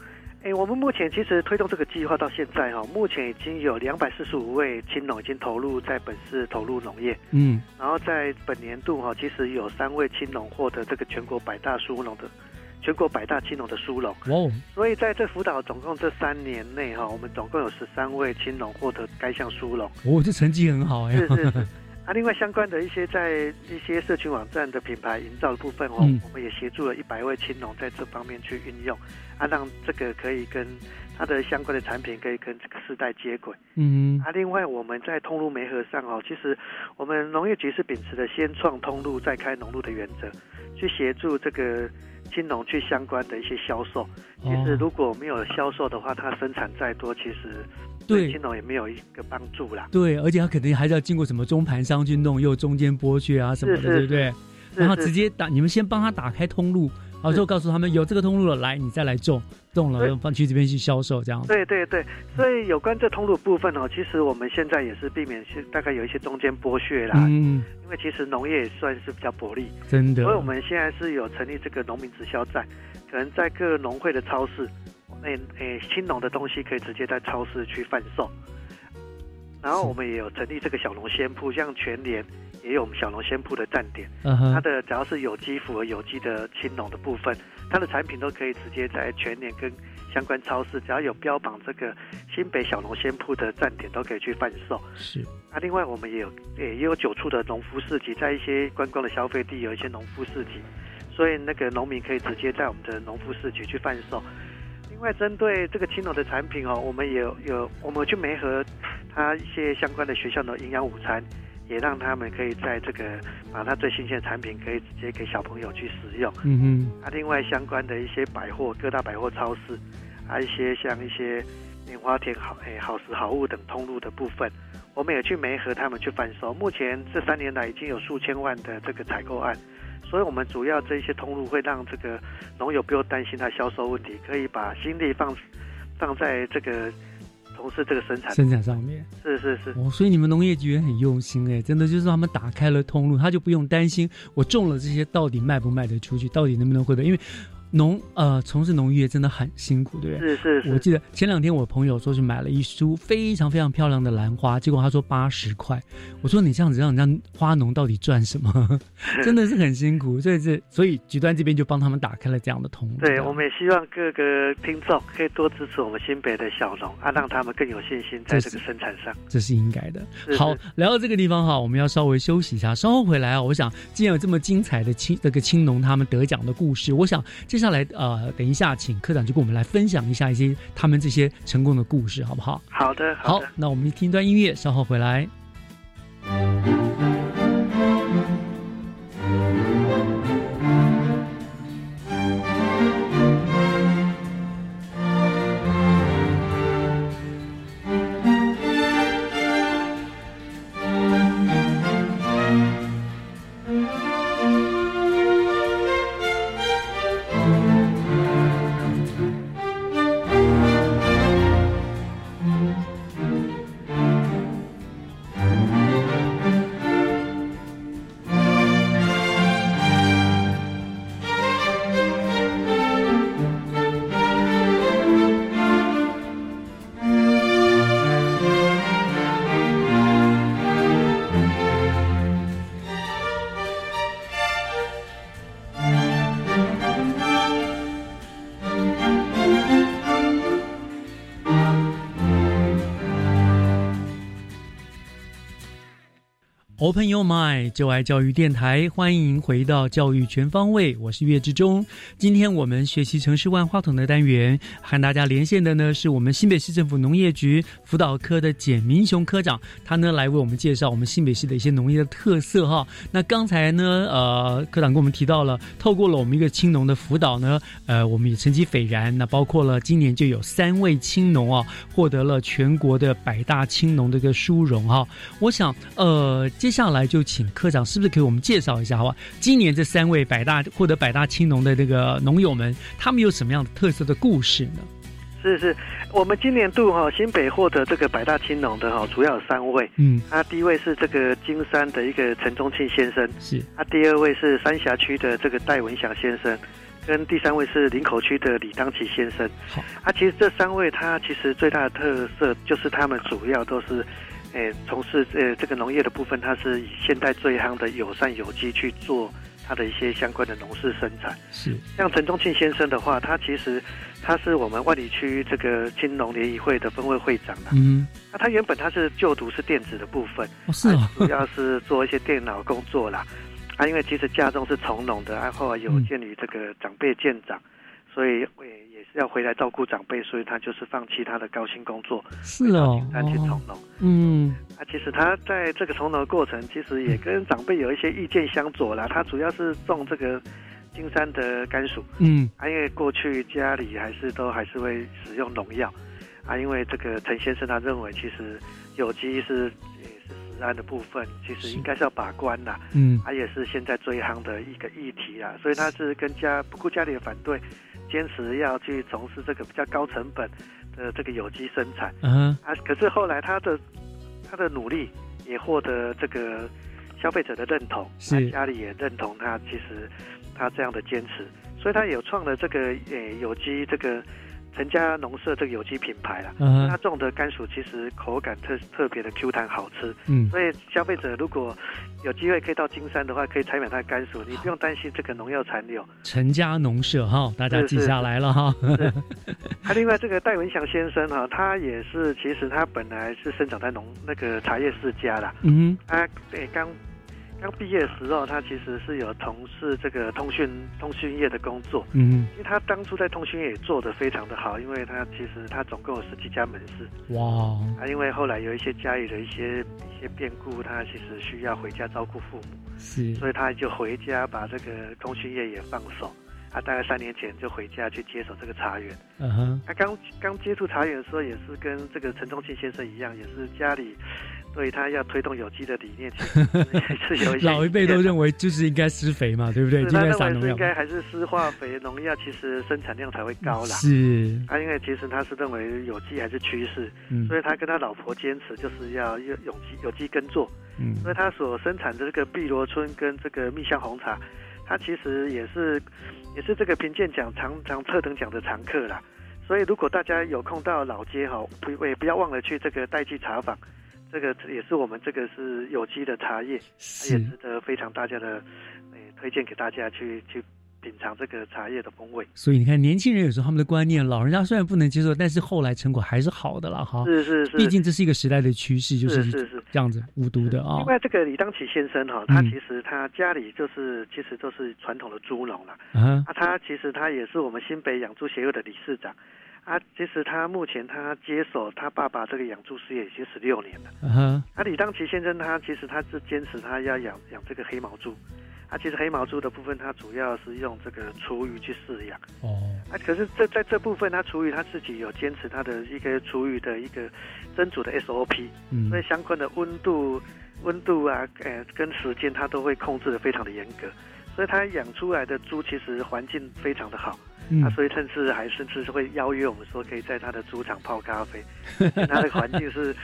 S15: 诶，我们目前其实推动这个计划到现在哈，目前已经有两百四十五位青农已经投入在本市投入农业，
S1: 嗯，
S15: 然后在本年度哈，其实有三位青农获得这个全国百大殊农的全国百大青农的殊荣。
S1: 哇哦，
S15: 所以在这辅导总共这三年内哈，我们总共有十三位青农获得该项殊荣。
S1: 哦，这成绩很好哎。
S15: 是是是。啊，另外相关的一些在一些社群网站的品牌营造的部分哦，
S1: 嗯
S15: 我们也协助了一百位青农在这方面去运用，啊，让这个可以跟它的相关的产品可以跟这个世代接轨。
S1: 嗯
S15: 啊，另外我们在通路媒合上哦，其实我们农业局是秉持的先创通路再开农路的原则，去协助这个青农去相关的一些销售。其实如果没有销售的话，它生产再多，其实
S1: 对。
S15: 青龙也没有一个帮助啦。
S1: 对，而且他肯定还是要经过什么中盘商去弄，又有中间剥削啊什么的，对不对？然后直接打，你们先帮他打开通路，然后之后告诉他们有这个通路了，来你再来种，种了放去这边去销售这样。子。
S15: 对对对，所以有关这通路部分哦，其实我们现在也是避免是大概有一些中间剥削啦，
S1: 嗯，
S15: 因为其实农业也算是比较薄利，
S1: 真的。
S15: 所以我们现在是有成立这个农民直销站，可能在各农会的超市，那诶青农的东西可以直接在超市去贩售。然后我们也有成立这个小农鲜铺，像全联也有我们小农鲜铺的站点，
S1: 嗯哼
S15: 它的只要是有机符合有机的青农的部分，它的产品都可以直接在全联跟相关超市，只要有标榜这个新北小农鲜铺的站点都可以去贩售。
S1: 是
S15: 啊，另外我们也有也也有九处的农夫市集，在一些观光的消费地有一些农夫市集，所以那个农民可以直接在我们的农夫市集去贩售。另外，针对这个青农的产品哦，我们也有有我们去媒合它一些相关的学校的营养午餐，也让他们可以在这个把它最新鲜的产品可以直接给小朋友去使用。
S1: 嗯哼
S15: 啊，另外相关的一些百货各大百货超市，啊一些像一些棉花田好诶好食好物等通路的部分，我们也去媒合他们去贩售。目前这三年来已经有数千万的这个采购案，所以我们主要这些通路会让这个农友不用担心它销售问题，可以把心力放放在这个从事这个生产
S1: 生产上面。
S15: 是是是。
S1: 哦，所以你们农业局也很用心哎，真的就是他们打开了通路，他就不用担心我种了这些到底卖不卖得出去，到底能不能获得，因为。农呃，从事农业真的很辛苦，对不对？
S15: 是是是
S1: 我记得前两天我朋友说是买了一束非常非常漂亮的兰花，结果他说八十块。我说你这样子让人家花农到底赚什么？真的是很辛苦。所以这所以局端这边就帮他们打开了这样的通路。
S15: 对，我们也希望各个听众可以多支持我们新北的小农啊，让他们更有信心在这个生产上。
S1: 这是应该的
S15: 是。
S1: 好
S15: 是，
S1: 聊到这个地方哈，我们要稍微休息一下，稍后回来啊。我想，既然有这么精彩的青这个青农他们得奖的故事，我想接下来呃，等一下请科长就跟我们来分享一下一些他们这些成功的故事，好不好？
S15: 好的，
S1: 好，那我们听一段音乐，稍后回来。Open Your Mind，就爱教育电台，欢迎回到教育全方位，我是岳志忠。今天我们学习城市万花筒的单元，和大家连线的呢是我们新北市政府农业局辅导科的简明雄科长，他呢来为我们介绍我们新北市的一些农业的特色哈。那刚才呢，呃，科长跟我们提到了，透过了我们一个青农的辅导呢，呃，我们也成绩斐然。那包括了今年就有三位青农啊，获得了全国的百大青农的一个殊荣哈。我想，呃。接下来就请科长，是不是给我们介绍一下，好吧？今年这三位百大获得百大青农的这个农友们，他们有什么样的特色的故事呢？
S15: 是是，我们今年度哈新北获得这个百大青农的哈，主要有三位。
S1: 嗯，
S15: 他第一位是这个金山的一个陈忠庆先生，
S1: 是。
S15: 他第二位是三峡区的这个戴文祥先生，跟第三位是林口区的李当奇先生。
S1: 好，
S15: 啊，其实这三位他其实最大的特色就是他们主要都是。诶，从事呃这个农业的部分，它是以现代最夯的友善有机去做它的一些相关的农事生产。
S1: 是，
S15: 像陈忠庆先生的话，他其实他是我们万里区这个青农联谊会的分会会长啦。
S1: 嗯，
S15: 那他原本他是就读是电子的部分，
S1: 是啊，
S15: 主要是做一些电脑工作啦。啊，因为其实家中是从农的，然后有鉴于这个长辈渐长，所以也也是。要回来照顾长辈，所以他就是放弃他的高薪工作，
S1: 是哦，
S15: 他去从农。
S1: 嗯，
S15: 啊，其实他在这个从农的过程，其实也跟长辈有一些意见相左啦。他主要是种这个金山的甘薯，
S1: 嗯，
S15: 啊，因为过去家里还是都还是会使用农药，啊，因为这个陈先生他认为，其实有机是也是食安的部分，其实应该是要把关啦。
S1: 嗯，
S15: 他也是现在最夯的一个议题啊，所以他是跟家不顾家里的反对。坚持要去从事这个比较高成本的这个有机生产，
S1: 嗯，
S15: 啊，可是后来他的他的努力也获得这个消费者的认同，
S1: 是。
S15: 家里也认同他，其实他这样的坚持，所以他有创了这个诶有机这个。陈家农舍这个有机品牌啦，他种的甘薯其实口感特特别的 Q 弹好吃，
S1: 嗯，
S15: 所以消费者如果有机会可以到金山的话，可以采买它的甘薯，你不用担心这个农药残留。
S1: 陈家农舍哈，大家记下来了哈。
S15: 他 另外这个戴文祥先生哈，他也是其实他本来是生长在农那个茶叶世家啦，
S1: 嗯，
S15: 他对刚。刚毕业的时候，他其实是有从事这个通讯通讯业的工作。
S1: 嗯，
S15: 因为他当初在通讯业也做得非常的好，因为他其实他总共有十几家门市。
S1: 哇！
S15: 啊，因为后来有一些家里的一些一些变故，他其实需要回家照顾父母，
S1: 是，
S15: 所以他就回家把这个通讯业也放手。他大概三年前就回家去接手这个茶园。
S1: 嗯哼，
S15: 他刚刚接触茶园的时候，也是跟这个陈忠庆先生一样，也是家里。所以他要推动有机的理念，其实 是有一些
S1: 老一辈都认为就是应该施肥嘛，对不对？
S15: 他认为是应该还是施化肥、农药，其实生产量才会高啦。
S1: 是，
S15: 他因为其实他是认为有机还是趋势，所以他跟他老婆坚持就是要用有机有机耕作。
S1: 嗯，
S15: 所以他所生产的这个碧螺春跟这个蜜香红茶，他其实也是也是这个评鉴奖常常特等奖的常客啦。所以如果大家有空到老街哈，不也不要忘了去这个代记茶坊。这个也是我们这个是有机的茶叶，也值得非常大家的诶推荐给大家去去品尝这个茶叶的风味。
S1: 所以你看，年轻人有时候他们的观念，老人家虽然不能接受，但是后来成果还是好的了哈。
S15: 是是是，
S1: 毕竟这是一个时代的趋势，就是
S15: 是是
S1: 这样子无毒的啊。
S15: 另外，这个李当启先生哈，他其实他家里就是其实都是传统的猪农了啊，他其实他也是我们新北养猪协会的理事长。啊，其实他目前他接手他爸爸这个养猪事业已经十六年了。
S1: 嗯哼，
S15: 啊，李当奇先生他其实他是坚持他要养养这个黑毛猪，啊，其实黑毛猪的部分他主要是用这个厨余去饲养。
S1: 哦，
S15: 啊，可是这在这部分他厨余他自己有坚持他的一个厨余的一个蒸煮的 SOP，
S1: 嗯，
S15: 所以相关的温度、温度啊，呃，跟时间他都会控制的非常的严格，所以他养出来的猪其实环境非常的好。啊，所以甚至还甚至是会邀约我们说，可以在他的猪场泡咖啡。他的环境是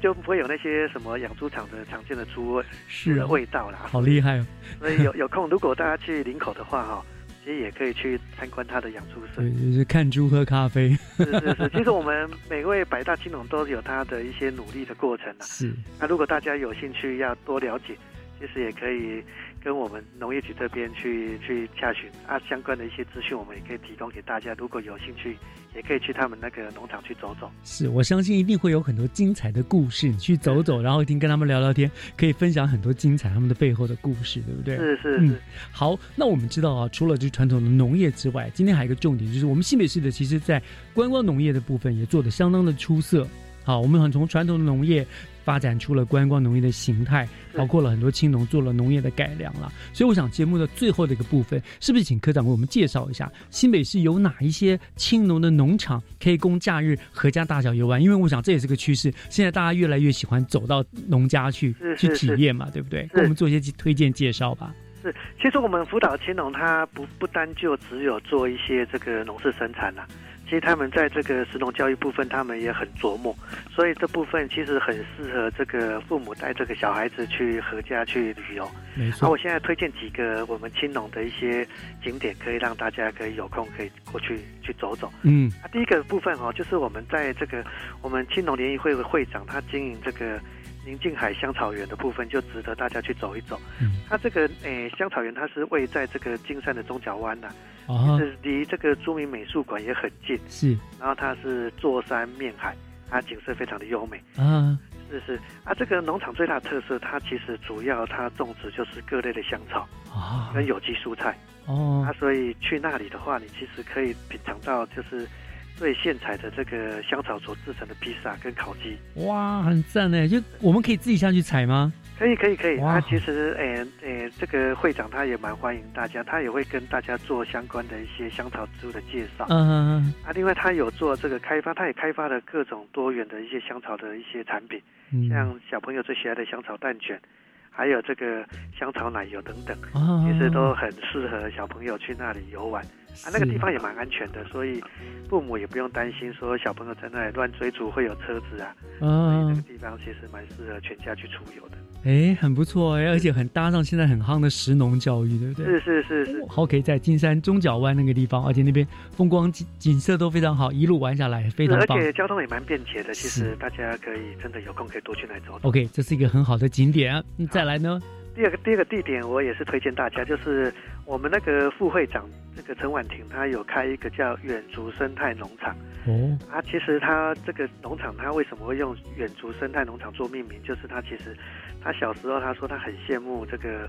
S15: 就不会有那些什么养猪场的常见的猪味
S1: 是
S15: 的味道啦。
S1: 好厉害哦！
S15: 所以有 有空，如果大家去林口的话，哈，其实也可以去参观他的养猪舍，
S1: 对，就是看猪喝咖啡。
S15: 是是是，其实我们每位百大青农都有他的一些努力的过程啊。
S1: 是。
S15: 那如果大家有兴趣要多了解，其实也可以。跟我们农业局这边去去洽询啊，相关的一些资讯，我们也可以提供给大家。如果有兴趣，也可以去他们那个农场去走走。
S1: 是我相信一定会有很多精彩的故事，你去走走，然后一定跟他们聊聊天，可以分享很多精彩他们的背后的故事，对不对？
S15: 是是是。
S1: 好，那我们知道啊，除了这传统的农业之外，今天还有一个重点，就是我们新北市的，其实在观光农业的部分也做得相当的出色。好，我们很从传统的农业。发展出了观光农业的形态，包括了很多青农做了农业的改良了。所以我想节目的最后的一个部分，是不是请科长为我们介绍一下新北市有哪一些青农的农场可以供假日阖家大小游玩？因为我想这也是个趋势，现在大家越来越喜欢走到农家去去体验嘛，对不对？给我们做一些推荐介绍吧。
S15: 是，其实我们辅导青农，他不不单就只有做一些这个农事生产了。其实他们在这个石农教育部分，他们也很琢磨，所以这部分其实很适合这个父母带这个小孩子去合家去旅游。
S1: 没错。
S15: 那我现在推荐几个我们青农的一些景点，可以让大家可以有空可以过去去走走。
S1: 嗯。
S15: 啊，第一个部分哦，就是我们在这个我们青农联谊会的会长，他经营这个宁静海香草园的部分，就值得大家去走一走。
S1: 嗯。
S15: 它这个诶香草园，它是位在这个金山的中角湾呐。
S1: 啊，
S15: 是离这个著名美术馆也很近，
S1: 是。
S15: 然后它是坐山面海，它景色非常的优美
S1: 啊。
S15: 是是啊，这个农场最大的特色，它其实主要它种植就是各类的香草
S1: 啊，
S15: 跟有机蔬菜
S1: 哦。
S15: 啊，所以去那里的话，你其实可以品尝到就是最现采的这个香草所制成的披萨跟烤鸡。
S1: 哇，很赞呢！就我们可以自己下去采吗？
S15: 可以可以可以，他其实诶诶，这个会长他也蛮欢迎大家，他也会跟大家做相关的一些香草植物的介绍。
S1: 嗯嗯嗯。
S15: 啊，另外他有做这个开发，他也开发了各种多元的一些香草的一些产品，像小朋友最喜爱的香草蛋卷，还有这个香草奶油等等，其实都很适合小朋友去那里游玩。啊，那个地方也蛮安全的，所以父母也不用担心说小朋友在那里乱追逐会有车子啊。
S1: 嗯。
S15: 那个地方其实蛮适合全家去出游的。
S1: 哎，很不错哎，而且很搭上现在很夯的石农教育，对不对？
S15: 是是是是。
S1: 好，可以在金山中角湾那个地方，而且那边风光景景色都非常好，一路玩下来非常棒。
S15: 而且交通也蛮便捷的，其实大家可以真的有空可以多去那走。
S1: OK，这是一个很好的景点。再来呢？
S15: 第二个第二个地点，我也是推荐大家，就是我们那个副会长这个陈婉婷，她有开一个叫远足生态农场。
S1: 哦，
S15: 啊，其实他这个农场，他为什么会用远足生态农场做命名？就是他其实他小时候他说他很羡慕这个，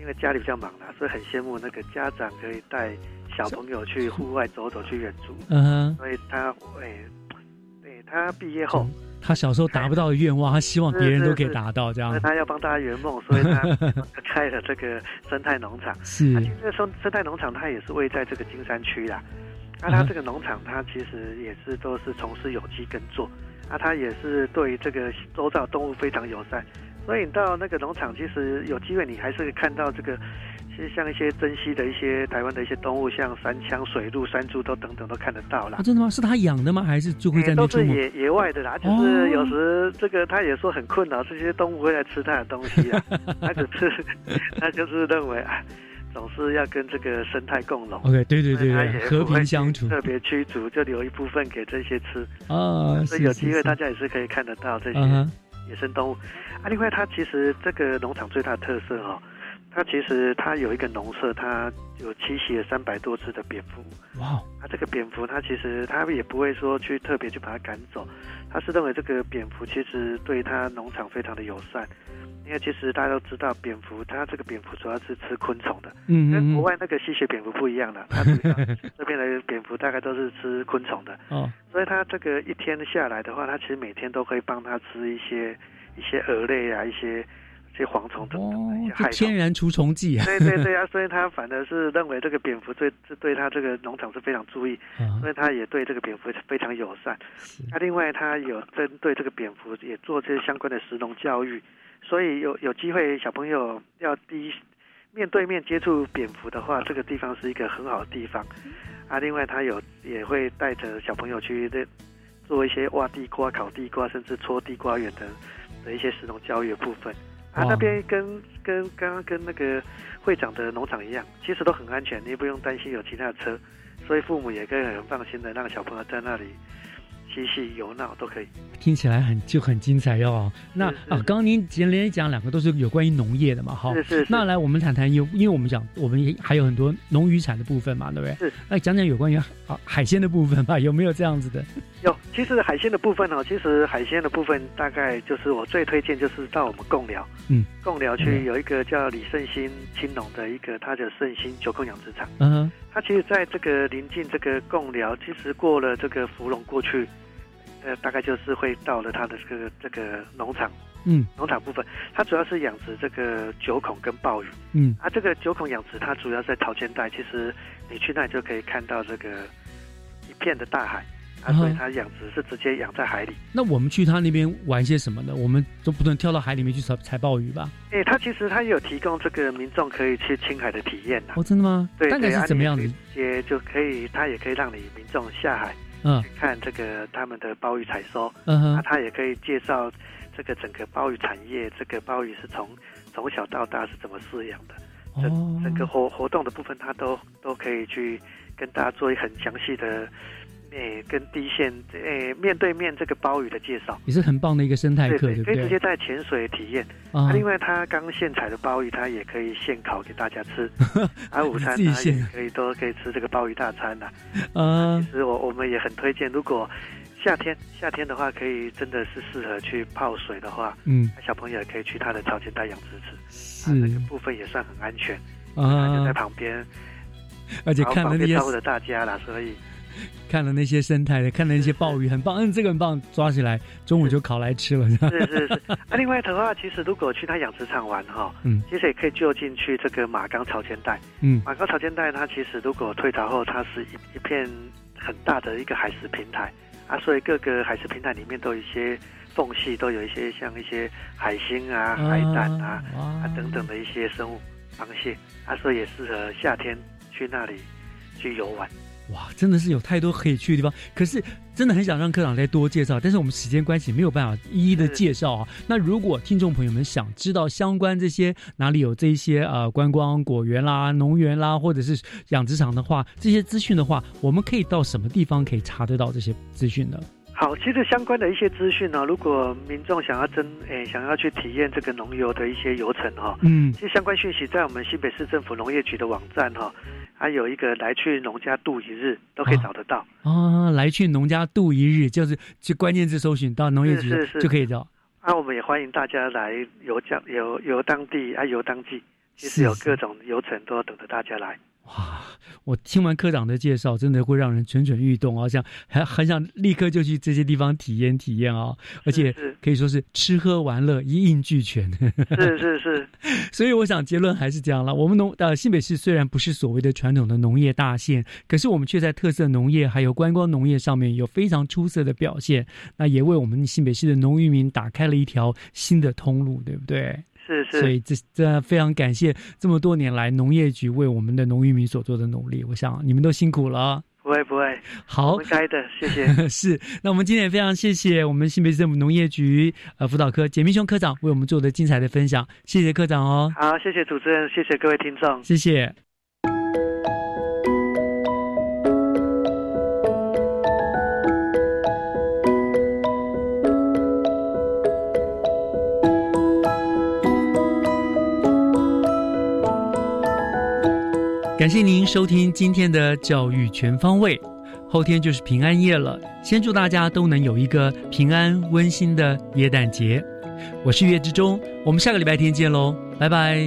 S15: 因为家里比较忙啦，所以很羡慕那个家长可以带小朋友去户外走走，去远足。
S1: 嗯哼，
S15: 所以他哎，对他毕业后。
S1: 他小时候达不到的愿望，他希望别人都可以达到，这样。
S15: 他要帮大家圆梦，所以他开了这个生态农场。
S1: 是，
S15: 这个生生态农场，它也是位在这个金山区啦。那它这个农场，它其实也是都是从事有机耕作。啊，它也是对这个周遭动物非常友善。所以你到那个农场，其实有机会你还是看到这个。像一些珍稀的一些台湾的一些动物，像山枪、水鹿、山猪都等等都看得到啦。
S1: 真的吗？是他养的吗？还是就会在那
S15: 都是野野外的啦。就是有时这个他也说很困扰，这些动物会来吃他的东西啊。他只是他就是认为啊，总是要跟这个生态共荣。
S1: OK，对对对对，和平相处。
S15: 特别驱逐，就留一部分给这些吃
S1: 啊。
S15: 所以有机会大家也是可以看得到这些野生动物啊。另外，它其实这个农场最大的特色哈。它其实它有一个农舍，它有栖息了三百多只的蝙蝠。
S1: 哇！
S15: 它这个蝙蝠，它其实它也不会说去特别去把它赶走，它是认为这个蝙蝠其实对它农场非常的友善。因为其实大家都知道，蝙蝠它这个蝙蝠主要是吃昆虫的，
S1: 嗯
S15: 跟国外那个吸血蝙蝠不一样的。它 这边的蝙蝠大概都是吃昆虫的。
S1: 哦。
S15: 所以它这个一天下来的话，它其实每天都可以帮它吃一些一些蛾类啊，一些。些蝗虫等等，
S1: 哦，天然除虫剂啊！
S15: 对对对啊，所以他反而是认为这个蝙蝠对对他这个农场是非常注意，所以他也对这个蝙蝠非常友善。那另外他有针对这个蝙蝠也做这些相关的食农教育，所以有有机会小朋友要第一面对面接触蝙蝠的话，这个地方是一个很好的地方。啊，另外他有也会带着小朋友去做一些挖地瓜、烤地瓜，甚至搓地瓜园的的一些食农教育的部分。啊，那边跟跟刚刚跟那个会长的农场一样，其实都很安全，你也不用担心有其他的车，所以父母也可以很放心的让小朋友在那里嬉戏、游闹都可以。
S1: 听起来很就很精彩哟。那啊，刚刚您连连讲两个都是有关于农业的嘛，哈。
S15: 是是。
S1: 那来我们谈谈有，因为我们讲我们还有很多农渔产的部分嘛，对不对？
S15: 是。
S1: 那讲讲有关于啊海鲜的部分吧，有没有这样子的？
S15: 有，其实海鲜的部分哦，其实海鲜的部分大概就是我最推荐就是到我们贡寮，
S1: 嗯，
S15: 贡寮区有一个叫李胜兴青农的一个他的胜兴九公养殖场，
S1: 嗯，
S15: 他其实在这个临近这个贡寮，其实过了这个芙蓉过去。呃，大概就是会到了它的这个这个农场，
S1: 嗯，
S15: 农场部分，它主要是养殖这个九孔跟鲍鱼，
S1: 嗯，
S15: 啊，这个九孔养殖它主要在桃尖带，其实你去那里就可以看到这个一片的大海，啊，所以它养殖是直接养在海里。
S1: 那我们去他那边玩些什么呢？我们都不能跳到海里面去采采鲍鱼吧？
S15: 哎，他其实他也有提供这个民众可以去青海的体验的。
S1: 哦，真的吗？
S15: 对，
S1: 大概是怎么样子？
S15: 也就可以，他也可以让你民众下海。
S1: 嗯，
S15: 看这个他们的鲍鱼采收，
S1: 嗯哼，
S15: 啊，他也可以介绍这个整个鲍鱼产业，这个鲍鱼是从从小到大是怎么饲养的，
S1: 整，
S15: 整个活活动的部分，他都都可以去跟大家做一很详细的。诶，跟第一线诶面对面这个鲍鱼的介绍，
S1: 也是很棒的一个生态课，对不
S15: 对？可以直接在潜水体验。啊，另外他刚现采的鲍鱼，他也可以现烤给大家吃。啊，午餐他也可以都可以吃这个鲍鱼大餐呐。
S1: 啊，
S15: 其实我我们也很推荐，如果夏天夏天的话，可以真的是适合去泡水的话，
S1: 嗯，
S15: 小朋友也可以去他的草间带养殖池，
S1: 是
S15: 那个部分也算很安全
S1: 啊，
S15: 就在旁边，
S1: 而且看了那些
S15: 照顾着大家啦，所以。
S1: 看了那些生态的，看了那些鲍鱼，很棒。嗯，这个很棒，抓起来中午就烤来吃了。
S15: 是是是。啊，另外的话，其实如果去他养殖场玩哈，
S1: 嗯，
S15: 其实也可以就近去这个马冈潮间带。
S1: 嗯，
S15: 马冈潮间带它其实如果退潮后，它是一一片很大的一个海蚀平台啊，所以各个海蚀平台里面都有一些缝隙，都有一些像一些海星啊、海胆啊啊等等的一些生物螃蟹啊，所以也适合夏天去那里去游玩。
S1: 哇，真的是有太多可以去的地方，可是真的很想让科长再多介绍，但是我们时间关系没有办法一一的介绍啊。那如果听众朋友们想知道相关这些哪里有这些呃观光果园啦、农园啦，或者是养殖场的话，这些资讯的话，我们可以到什么地方可以查得到这些资讯呢？
S15: 好，其实相关的一些资讯呢，如果民众想要真诶想要去体验这个农游的一些游程哈，
S1: 嗯，
S15: 其实相关讯息在我们新北市政府农业局的网站哈，还有一个来去农家度一日都可以找得到
S1: 啊。来去农家度一日就是就关键字搜寻到农业局就可以找。
S15: 啊，我们也欢迎大家来游江游游当地啊游当季，其实有各种游程都等着大家来。
S1: 哇！我听完科长的介绍，真的会让人蠢蠢欲动，啊，想还很想立刻就去这些地方体验体验啊！而且可以说是吃喝玩乐一应俱全。
S15: 是是是，
S1: 所以我想结论还是这样了。我们农呃新北市虽然不是所谓的传统的农业大县，可是我们却在特色农业还有观光农业上面有非常出色的表现。那也为我们新北市的农渔民打开了一条新的通路，对不对？
S15: 是是，
S1: 所以这这非常感谢这么多年来农业局为我们的农渔民所做的努力，我想你们都辛苦了。
S15: 不会不会，
S1: 好，
S15: 该的，谢谢。
S1: 是，那我们今天也非常谢谢我们新北市政府农业局呃辅导科简明雄科长为我们做的精彩的分享，谢谢科长哦。
S15: 好，谢谢主持人，谢谢各位听众，
S1: 谢谢。感谢您收听今天的教育全方位，后天就是平安夜了，先祝大家都能有一个平安温馨的耶诞节。我是月之中，我们下个礼拜天见喽，拜拜。